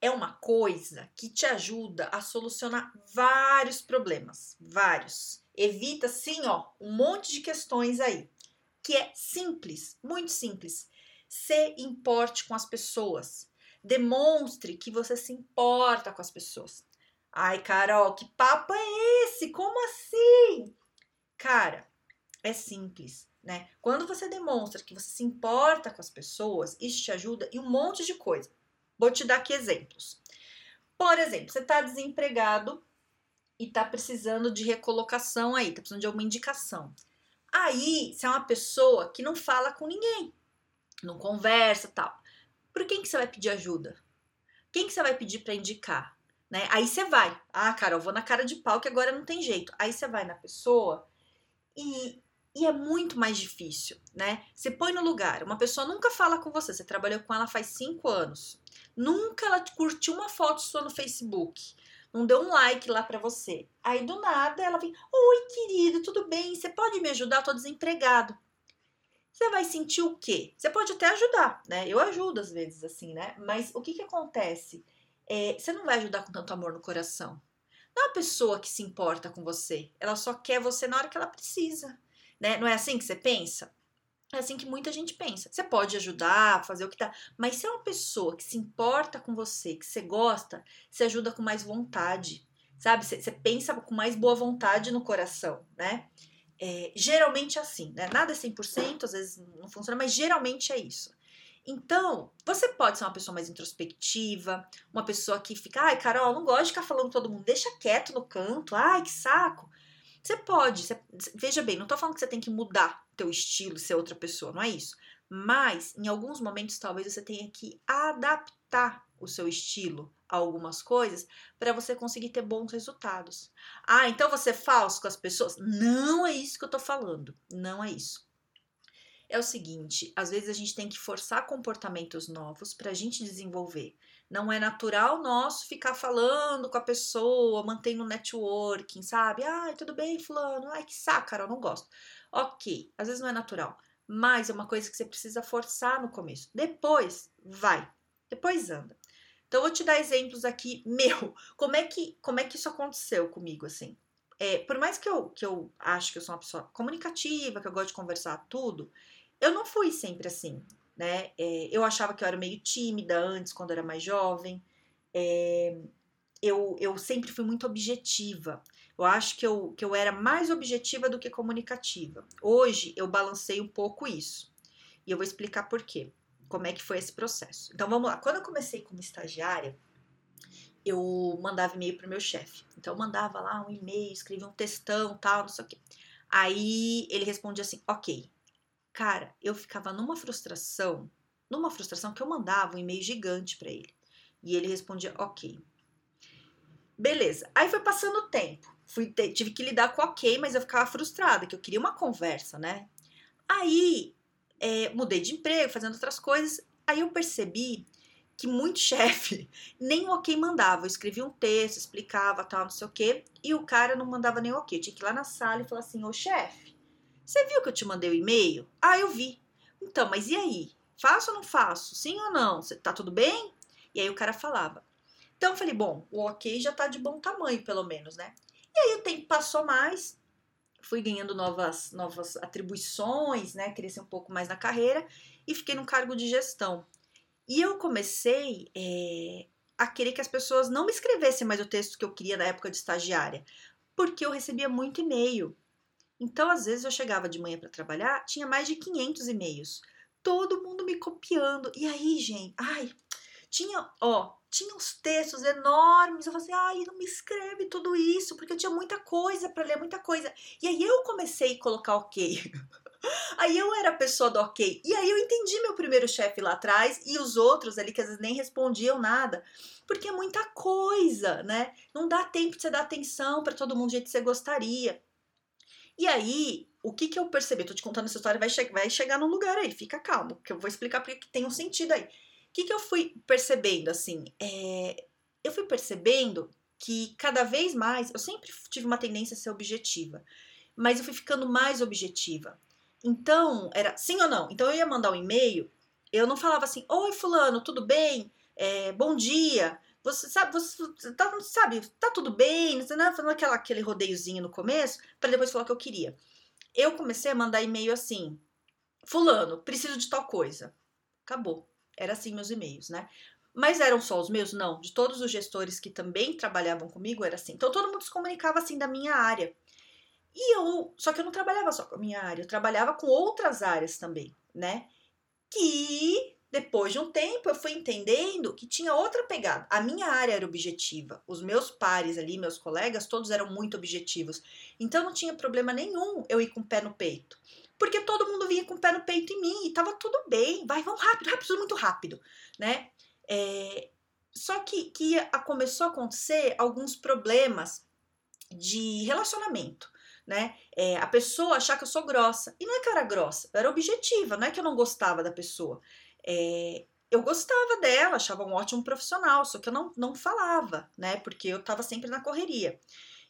é uma coisa que te ajuda a solucionar vários problemas, vários. Evita sim, ó, um monte de questões aí, que é simples, muito simples. Se importe com as pessoas. Demonstre que você se importa com as pessoas. Ai, Carol, que papo é esse? Como assim? Cara, é simples, né? Quando você demonstra que você se importa com as pessoas, isso te ajuda em um monte de coisa. Vou te dar aqui exemplos. Por exemplo, você está desempregado e está precisando de recolocação aí, está precisando de alguma indicação. Aí, você é uma pessoa que não fala com ninguém, não conversa tal. Por quem que você vai pedir ajuda? Quem que você vai pedir para indicar? Né? Aí você vai. Ah, cara, eu vou na cara de pau que agora não tem jeito. Aí você vai na pessoa e e é muito mais difícil, né? Você põe no lugar, uma pessoa nunca fala com você, você trabalhou com ela faz cinco anos, nunca ela curtiu uma foto sua no Facebook, não deu um like lá para você. Aí do nada ela vem: Oi, querido, tudo bem? Você pode me ajudar? Eu tô desempregado. Você vai sentir o quê? Você pode até ajudar, né? Eu ajudo às vezes assim, né? Mas o que que acontece? É, você não vai ajudar com tanto amor no coração. Não é uma pessoa que se importa com você, ela só quer você na hora que ela precisa né? Não é assim que você pensa? É assim que muita gente pensa. Você pode ajudar, fazer o que tá, mas se é uma pessoa que se importa com você, que você gosta, você ajuda com mais vontade, sabe? Você, você pensa com mais boa vontade no coração, né? É, geralmente é assim, né? Nada é 100%, às vezes não funciona, mas geralmente é isso. Então, você pode ser uma pessoa mais introspectiva, uma pessoa que fica, ai, Carol, não gosto de ficar falando com todo mundo, deixa quieto no canto, ai, que saco. Você pode, você, veja bem, não tô falando que você tem que mudar teu estilo, ser outra pessoa, não é isso. Mas em alguns momentos talvez você tenha que adaptar o seu estilo a algumas coisas para você conseguir ter bons resultados. Ah, então você é falso com as pessoas? Não é isso que eu tô falando. Não é isso. É o seguinte, às vezes a gente tem que forçar comportamentos novos para a gente desenvolver. Não é natural nosso ficar falando com a pessoa, mantendo networking, sabe? Ai, tudo bem, fulano. Ai, que saco, cara, eu não gosto. Ok, às vezes não é natural, mas é uma coisa que você precisa forçar no começo. Depois, vai. Depois anda. Então, vou te dar exemplos aqui, meu. Como é que, como é que isso aconteceu comigo, assim? É, por mais que eu, que eu acho que eu sou uma pessoa comunicativa, que eu gosto de conversar tudo, eu não fui sempre assim né? É, eu achava que eu era meio tímida antes, quando eu era mais jovem. É, eu, eu sempre fui muito objetiva. Eu acho que eu, que eu era mais objetiva do que comunicativa. Hoje eu balancei um pouco isso. E eu vou explicar por quê. Como é que foi esse processo. Então vamos lá. Quando eu comecei como estagiária, eu mandava e-mail para o meu chefe. Então eu mandava lá um e-mail, escrevia um textão, tal, não sei o quê. Aí ele respondia assim: ok, Cara, eu ficava numa frustração, numa frustração que eu mandava um e-mail gigante para ele. E ele respondia, ok. Beleza. Aí foi passando o tempo. Fui, tive que lidar com ok, mas eu ficava frustrada, que eu queria uma conversa, né? Aí é, mudei de emprego, fazendo outras coisas. Aí eu percebi que muito chefe nem o ok mandava. Eu escrevia um texto, explicava tal, não sei o quê, e o cara não mandava nem o ok. Eu tinha que ir lá na sala e falar assim: Ô chefe, você viu que eu te mandei o e-mail? Ah, eu vi. Então, mas e aí? Faço ou não faço? Sim ou não? Tá tudo bem? E aí o cara falava. Então eu falei, bom, o ok já tá de bom tamanho, pelo menos, né? E aí o tempo passou mais, fui ganhando novas, novas atribuições, né? Cresci um pouco mais na carreira e fiquei num cargo de gestão. E eu comecei é, a querer que as pessoas não me escrevessem mais o texto que eu queria na época de estagiária, porque eu recebia muito e-mail. Então, às vezes, eu chegava de manhã para trabalhar, tinha mais de 500 e-mails. Todo mundo me copiando. E aí, gente, ai, tinha, ó, tinha uns textos enormes. Eu falei assim, ai, não me escreve tudo isso, porque eu tinha muita coisa para ler, muita coisa. E aí eu comecei a colocar ok. Aí eu era a pessoa do ok. E aí eu entendi meu primeiro chefe lá atrás e os outros ali que às vezes nem respondiam nada. Porque é muita coisa, né? Não dá tempo de você dar atenção para todo mundo do jeito que você gostaria. E aí, o que que eu percebi? Tô te contando essa história, vai, che vai chegar num lugar aí, fica calmo, que eu vou explicar porque tem um sentido aí. Que que eu fui percebendo, assim? É, eu fui percebendo que cada vez mais, eu sempre tive uma tendência a ser objetiva, mas eu fui ficando mais objetiva. Então, era sim ou não? Então eu ia mandar um e-mail, eu não falava assim, oi fulano, tudo bem? É, bom dia. Você sabe, você tá, sabe, tá tudo bem, você não fazendo aquela, aquele rodeiozinho no começo, para depois falar o que eu queria. Eu comecei a mandar e-mail assim, fulano, preciso de tal coisa. Acabou. Era assim meus e-mails, né? Mas eram só os meus? Não. De todos os gestores que também trabalhavam comigo, era assim. Então todo mundo se comunicava assim da minha área. E eu, só que eu não trabalhava só com a minha área, eu trabalhava com outras áreas também, né? Que depois de um tempo eu fui entendendo que tinha outra pegada. A minha área era objetiva, os meus pares ali, meus colegas, todos eram muito objetivos. Então não tinha problema nenhum eu ir com o pé no peito. Porque todo mundo vinha com o pé no peito em mim e tava tudo bem, vai, vamos rápido, rápido, tudo muito rápido, né? É, só que, que começou a acontecer alguns problemas de relacionamento, né? É, a pessoa achar que eu sou grossa. E não é que eu era grossa, eu era objetiva, não é que eu não gostava da pessoa. É, eu gostava dela, achava um ótimo profissional, só que eu não, não falava, né? Porque eu estava sempre na correria.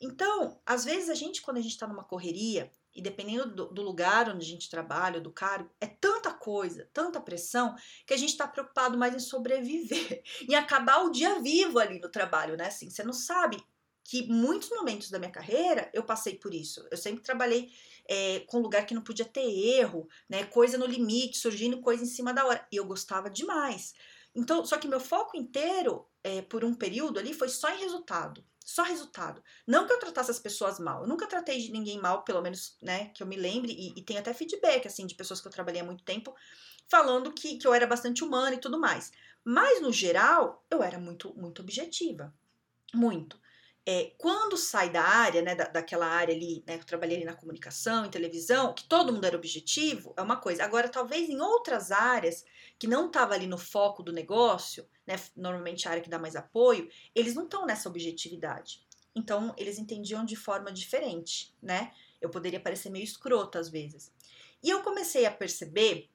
Então, às vezes a gente, quando a gente está numa correria, e dependendo do, do, lugar onde a gente trabalha, do cargo, é tanta coisa, tanta pressão, que a gente está preocupado mais em sobreviver, em acabar o dia vivo ali no trabalho, né? Assim, você não sabe que muitos momentos da minha carreira eu passei por isso. Eu sempre trabalhei é, com lugar que não podia ter erro, né? Coisa no limite, surgindo coisa em cima da hora. E eu gostava demais. Então, só que meu foco inteiro, é, por um período ali, foi só em resultado. Só resultado. Não que eu tratasse as pessoas mal. Eu nunca tratei de ninguém mal, pelo menos, né, que eu me lembre. E, e tem até feedback, assim, de pessoas que eu trabalhei há muito tempo, falando que, que eu era bastante humana e tudo mais. Mas, no geral, eu era muito, muito objetiva. Muito. É, quando sai da área, né, da, daquela área ali, né, que eu trabalhei ali na comunicação, em televisão, que todo mundo era objetivo, é uma coisa. Agora, talvez em outras áreas, que não estava ali no foco do negócio, né, normalmente a área que dá mais apoio, eles não estão nessa objetividade. Então, eles entendiam de forma diferente, né? Eu poderia parecer meio escroto às vezes. E eu comecei a perceber,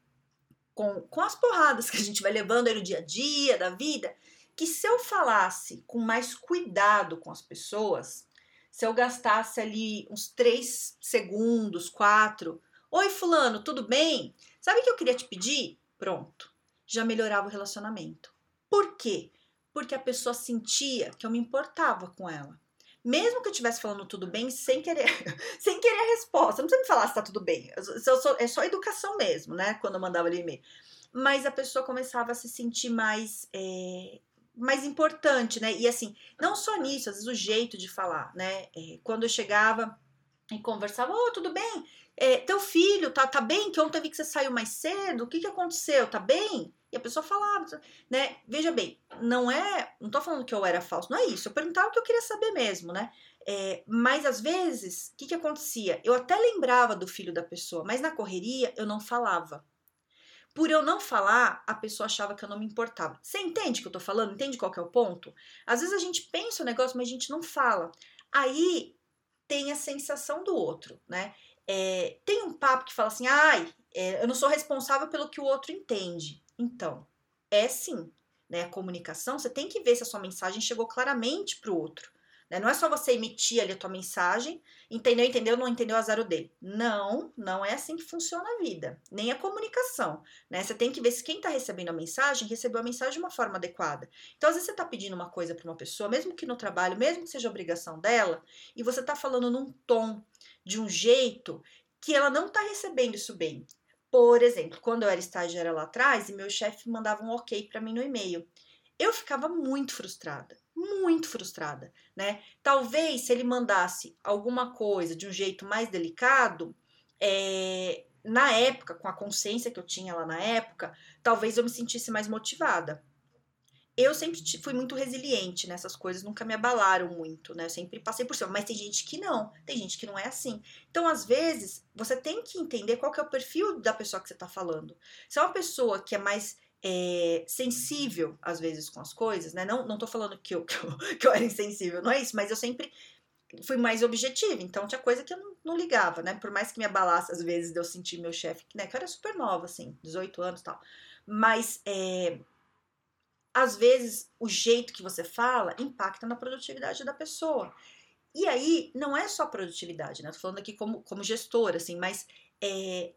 com, com as porradas que a gente vai levando aí no dia a dia da vida, que se eu falasse com mais cuidado com as pessoas, se eu gastasse ali uns três segundos, quatro, oi fulano, tudo bem? Sabe o que eu queria te pedir? Pronto, já melhorava o relacionamento. Por quê? Porque a pessoa sentia que eu me importava com ela. Mesmo que eu estivesse falando tudo bem, sem querer, sem querer a resposta. Não precisa me falar se tá tudo bem. Sou, é só educação mesmo, né? Quando eu mandava ali e-mail. Mas a pessoa começava a se sentir mais é, mais importante, né? E assim, não só nisso, às vezes o jeito de falar, né? É, quando eu chegava e conversava, ô, oh, tudo bem? É, teu filho tá, tá bem? Que ontem vi que você saiu mais cedo, o que que aconteceu? Tá bem? E a pessoa falava, né? Veja bem, não é, não tô falando que eu era falso, não é isso. Eu perguntava o que eu queria saber mesmo, né? É, mas às vezes, o que que acontecia? Eu até lembrava do filho da pessoa, mas na correria eu não falava. Por eu não falar, a pessoa achava que eu não me importava. Você entende o que eu tô falando? Entende qual que é o ponto? Às vezes a gente pensa o negócio, mas a gente não fala. Aí tem a sensação do outro, né? É, tem um papo que fala assim, ai, é, eu não sou responsável pelo que o outro entende. Então, é sim, né? A comunicação, você tem que ver se a sua mensagem chegou claramente para o outro. Né? Não é só você emitir ali a tua mensagem, entendeu, entendeu, não entendeu, azar o dele. Não, não é assim que funciona a vida, nem a comunicação. Né? Você tem que ver se quem está recebendo a mensagem recebeu a mensagem de uma forma adequada. Então, às vezes você está pedindo uma coisa para uma pessoa, mesmo que no trabalho, mesmo que seja obrigação dela, e você está falando num tom, de um jeito que ela não está recebendo isso bem. Por exemplo, quando eu era estagiária lá atrás e meu chefe mandava um ok para mim no e-mail, eu ficava muito frustrada muito frustrada, né? Talvez se ele mandasse alguma coisa de um jeito mais delicado, é, na época, com a consciência que eu tinha lá na época, talvez eu me sentisse mais motivada. Eu sempre fui muito resiliente nessas coisas, nunca me abalaram muito, né? Eu sempre passei por cima. Mas tem gente que não, tem gente que não é assim. Então, às vezes, você tem que entender qual que é o perfil da pessoa que você está falando. Se é uma pessoa que é mais é, sensível, às vezes, com as coisas, né? Não, não tô falando que eu, que eu, que eu era insensível, não é isso, mas eu sempre fui mais objetiva, então tinha coisa que eu não, não, ligava, né? Por mais que me abalasse às vezes de eu sentir meu chefe, né? Que eu era super nova, assim, 18 anos e tal. Mas é, às vezes o jeito que você fala impacta na produtividade da pessoa. E aí, não é só produtividade, né? Tô falando aqui como, como gestora, assim, mas é,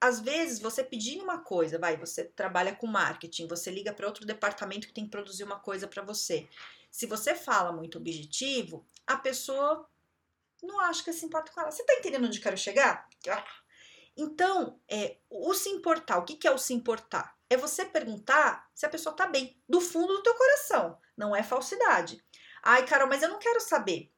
às vezes você pedindo uma coisa, vai, você trabalha com marketing, você liga para outro departamento que tem que produzir uma coisa para você. Se você fala muito objetivo, a pessoa não acha que se importa com ela. Você tá entendendo onde quero chegar? Então, é, o se importar, o que, que é o se importar? É você perguntar se a pessoa tá bem, do fundo do teu coração, não é falsidade. Ai, Carol, mas eu não quero saber.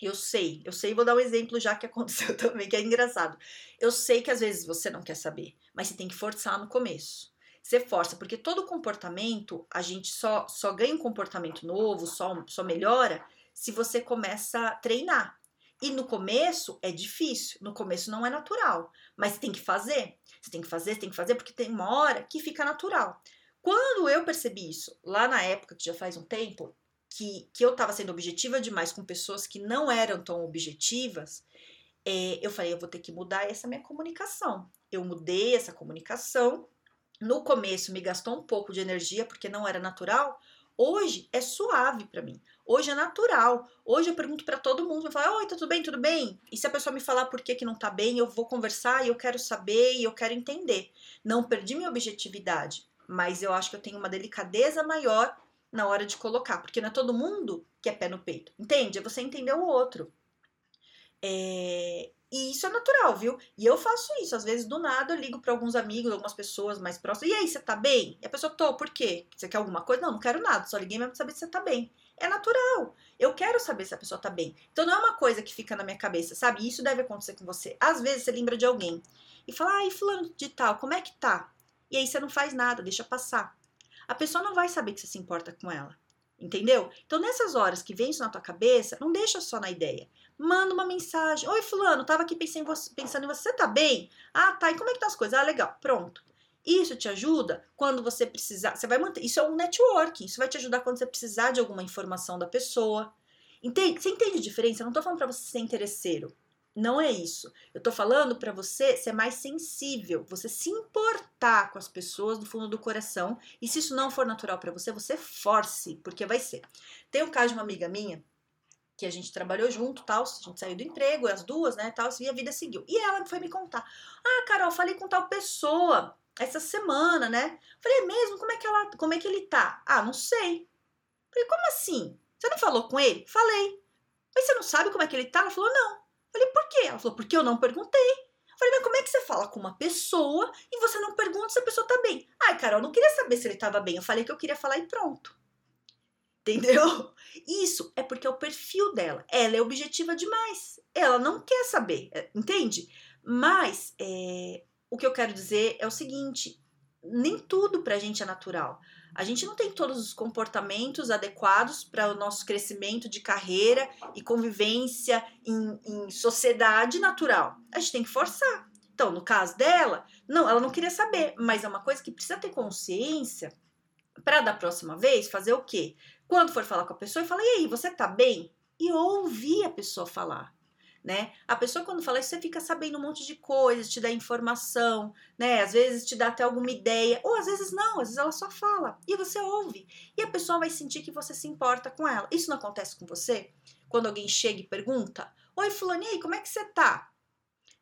Eu sei, eu sei, vou dar um exemplo já que aconteceu também, que é engraçado. Eu sei que às vezes você não quer saber, mas você tem que forçar no começo. Você força, porque todo comportamento, a gente só, só ganha um comportamento novo, só, só melhora se você começa a treinar. E no começo é difícil, no começo não é natural, mas tem que fazer. Você tem que fazer, você tem que fazer, porque tem uma hora que fica natural. Quando eu percebi isso, lá na época, que já faz um tempo, que, que eu estava sendo objetiva demais com pessoas que não eram tão objetivas, é, eu falei, eu vou ter que mudar essa minha comunicação. Eu mudei essa comunicação. No começo me gastou um pouco de energia porque não era natural. Hoje é suave para mim. Hoje é natural. Hoje eu pergunto para todo mundo, eu falo, oi, tá tudo bem, tudo bem? E se a pessoa me falar por que, que não tá bem, eu vou conversar e eu quero saber e eu quero entender. Não perdi minha objetividade, mas eu acho que eu tenho uma delicadeza maior na hora de colocar, porque não é todo mundo que é pé no peito, entende? É você entender o outro. É... E isso é natural, viu? E eu faço isso. Às vezes, do nada, eu ligo para alguns amigos, algumas pessoas mais próximas. E aí, você tá bem? E a pessoa, tô, por quê? Você quer alguma coisa? Não, não quero nada. Só liguei mesmo pra saber se você tá bem. É natural. Eu quero saber se a pessoa tá bem. Então, não é uma coisa que fica na minha cabeça, sabe? Isso deve acontecer com você. Às vezes, você lembra de alguém e fala, ai, fulano de tal, como é que tá? E aí, você não faz nada, deixa passar. A pessoa não vai saber que você se importa com ela. Entendeu? Então, nessas horas que vem isso na tua cabeça, não deixa só na ideia. Manda uma mensagem. Oi, fulano, tava aqui pensando em você. Pensando em você. Tá bem? Ah, tá. E como é que tá as coisas? Ah, legal. Pronto. Isso te ajuda quando você precisar. Você vai manter. Isso é um networking. Isso vai te ajudar quando você precisar de alguma informação da pessoa. Entende? Você entende a diferença? Eu não tô falando para você ser interesseiro. Não é isso. Eu tô falando para você ser mais sensível, você se importar com as pessoas do fundo do coração. E se isso não for natural para você, você force, porque vai ser. Tem o um caso de uma amiga minha que a gente trabalhou junto, tal, a gente saiu do emprego, as duas, né, tal, e a vida seguiu. E ela foi me contar: "Ah, Carol, falei com tal pessoa essa semana, né?" Falei: "É mesmo? Como é que ela, como é que ele tá?" "Ah, não sei." Falei: "Como assim? Você não falou com ele?" "Falei." "Mas você não sabe como é que ele tá?" Ela falou: "Não." Falei, por quê? Ela falou, porque eu não perguntei. Falei, mas como é que você fala com uma pessoa e você não pergunta se a pessoa tá bem? Ai, Carol, não queria saber se ele tava bem. Eu falei que eu queria falar e pronto. Entendeu? Isso é porque é o perfil dela. Ela é objetiva demais. Ela não quer saber, entende? Mas é, o que eu quero dizer é o seguinte: nem tudo pra gente é natural. A gente não tem todos os comportamentos adequados para o nosso crescimento de carreira e convivência em, em sociedade natural. A gente tem que forçar. Então, no caso dela, não, ela não queria saber, mas é uma coisa que precisa ter consciência para da próxima vez fazer o quê? Quando for falar com a pessoa, fala: "E aí, você tá bem?" E ouvir a pessoa falar né? A pessoa quando fala isso, você fica sabendo um monte de coisas, te dá informação, né? Às vezes te dá até alguma ideia, ou às vezes não, às vezes ela só fala e você ouve. E a pessoa vai sentir que você se importa com ela. Isso não acontece com você? Quando alguém chega e pergunta: Oi, Fulano, aí, como é que você tá?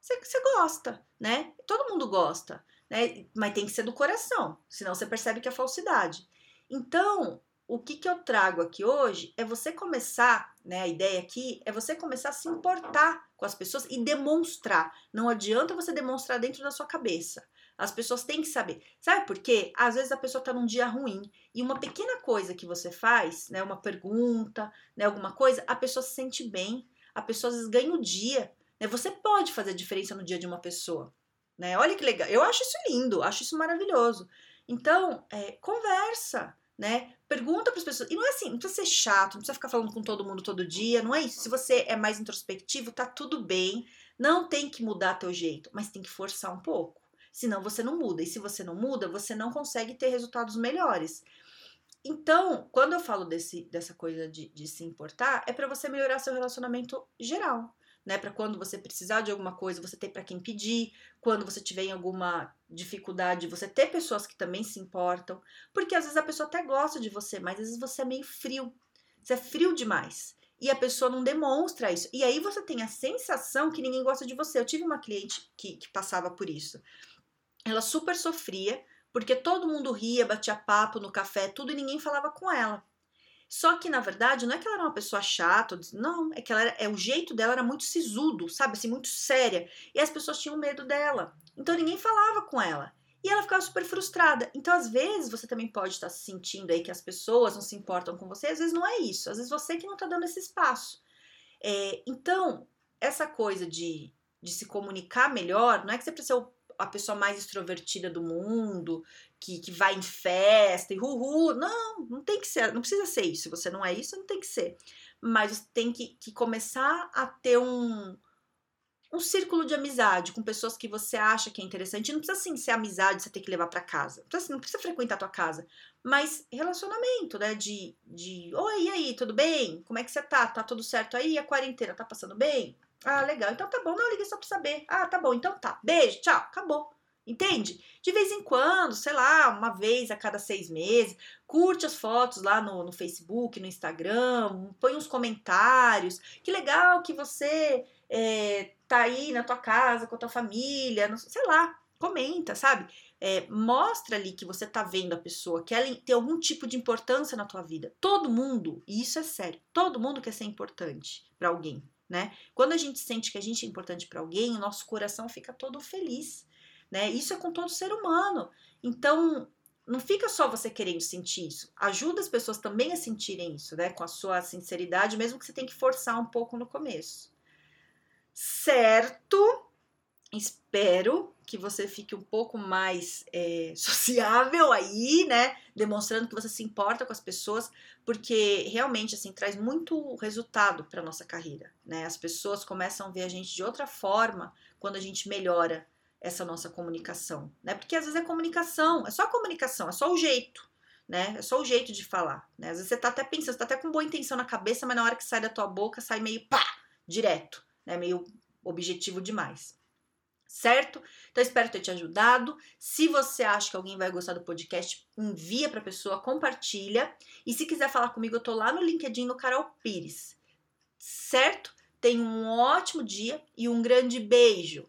Você, você gosta, né? Todo mundo gosta, né? Mas tem que ser do coração, senão você percebe que é falsidade. Então, o que, que eu trago aqui hoje é você começar, né? A ideia aqui é você começar a se importar com as pessoas e demonstrar. Não adianta você demonstrar dentro da sua cabeça. As pessoas têm que saber. Sabe por quê? Às vezes a pessoa está num dia ruim e uma pequena coisa que você faz, né, uma pergunta, né, alguma coisa, a pessoa se sente bem, a pessoa às vezes ganha o dia. Né? Você pode fazer diferença no dia de uma pessoa. Né? Olha que legal. Eu acho isso lindo, acho isso maravilhoso. Então, é, conversa né? Pergunta para as pessoas. E não é assim, não precisa ser chato, não precisa ficar falando com todo mundo todo dia, não é isso. Se você é mais introspectivo, tá tudo bem. Não tem que mudar teu jeito, mas tem que forçar um pouco. Senão você não muda. E se você não muda, você não consegue ter resultados melhores. Então, quando eu falo desse, dessa coisa de, de se importar, é para você melhorar seu relacionamento geral né? Para quando você precisar de alguma coisa, você ter para quem pedir, quando você tiver em alguma dificuldade, você ter pessoas que também se importam, porque às vezes a pessoa até gosta de você, mas às vezes você é meio frio. Você é frio demais. E a pessoa não demonstra isso. E aí você tem a sensação que ninguém gosta de você. Eu tive uma cliente que, que passava por isso. Ela super sofria, porque todo mundo ria, batia papo no café, tudo, e ninguém falava com ela. Só que, na verdade, não é que ela era uma pessoa chata, não, é que ela era, é, o jeito dela era muito sisudo, sabe, assim, muito séria. E as pessoas tinham medo dela. Então ninguém falava com ela. E ela ficava super frustrada. Então, às vezes, você também pode estar se sentindo aí que as pessoas não se importam com você. Às vezes não é isso. Às vezes você que não está dando esse espaço. É, então, essa coisa de, de se comunicar melhor, não é que você precisa ser a pessoa mais extrovertida do mundo, que, que vai em festa e uhul. Não, não tem que ser, não precisa ser isso. Se você não é isso, não tem que ser. Mas tem que, que começar a ter um, um círculo de amizade com pessoas que você acha que é interessante. Não precisa assim ser amizade, você tem que levar para casa. Não precisa, não precisa frequentar a tua casa. Mas relacionamento, né? De, de oi, e aí, tudo bem? Como é que você tá? Tá tudo certo aí? A quarentena tá passando bem? Ah, legal. Então tá bom. Não, liguei só pra saber. Ah, tá bom. Então tá. Beijo, tchau. Acabou. Entende? De vez em quando, sei lá, uma vez a cada seis meses, curte as fotos lá no, no Facebook, no Instagram, põe uns comentários. Que legal que você é, tá aí na tua casa com a tua família, não, sei lá, comenta, sabe? É, mostra ali que você tá vendo a pessoa, que ela tem algum tipo de importância na tua vida. Todo mundo, e isso é sério, todo mundo quer ser importante para alguém né? Quando a gente sente que a gente é importante para alguém, o nosso coração fica todo feliz, né? Isso é com todo ser humano. Então, não fica só você querendo sentir isso. Ajuda as pessoas também a sentirem isso, né? Com a sua sinceridade, mesmo que você tenha que forçar um pouco no começo. Certo? Espero que você fique um pouco mais é, sociável aí, né? Demonstrando que você se importa com as pessoas, porque realmente assim traz muito resultado para nossa carreira, né? As pessoas começam a ver a gente de outra forma quando a gente melhora essa nossa comunicação, né? Porque às vezes é comunicação, é só comunicação, é só o jeito, né? É só o jeito de falar, né? Às vezes você tá até pensando, você tá até com boa intenção na cabeça, mas na hora que sai da tua boca sai meio pá, direto, né? Meio objetivo demais certo? Então espero ter te ajudado. Se você acha que alguém vai gostar do podcast, envia para a pessoa, compartilha. E se quiser falar comigo, eu tô lá no LinkedIn no Carol Pires. Certo? Tenha um ótimo dia e um grande beijo.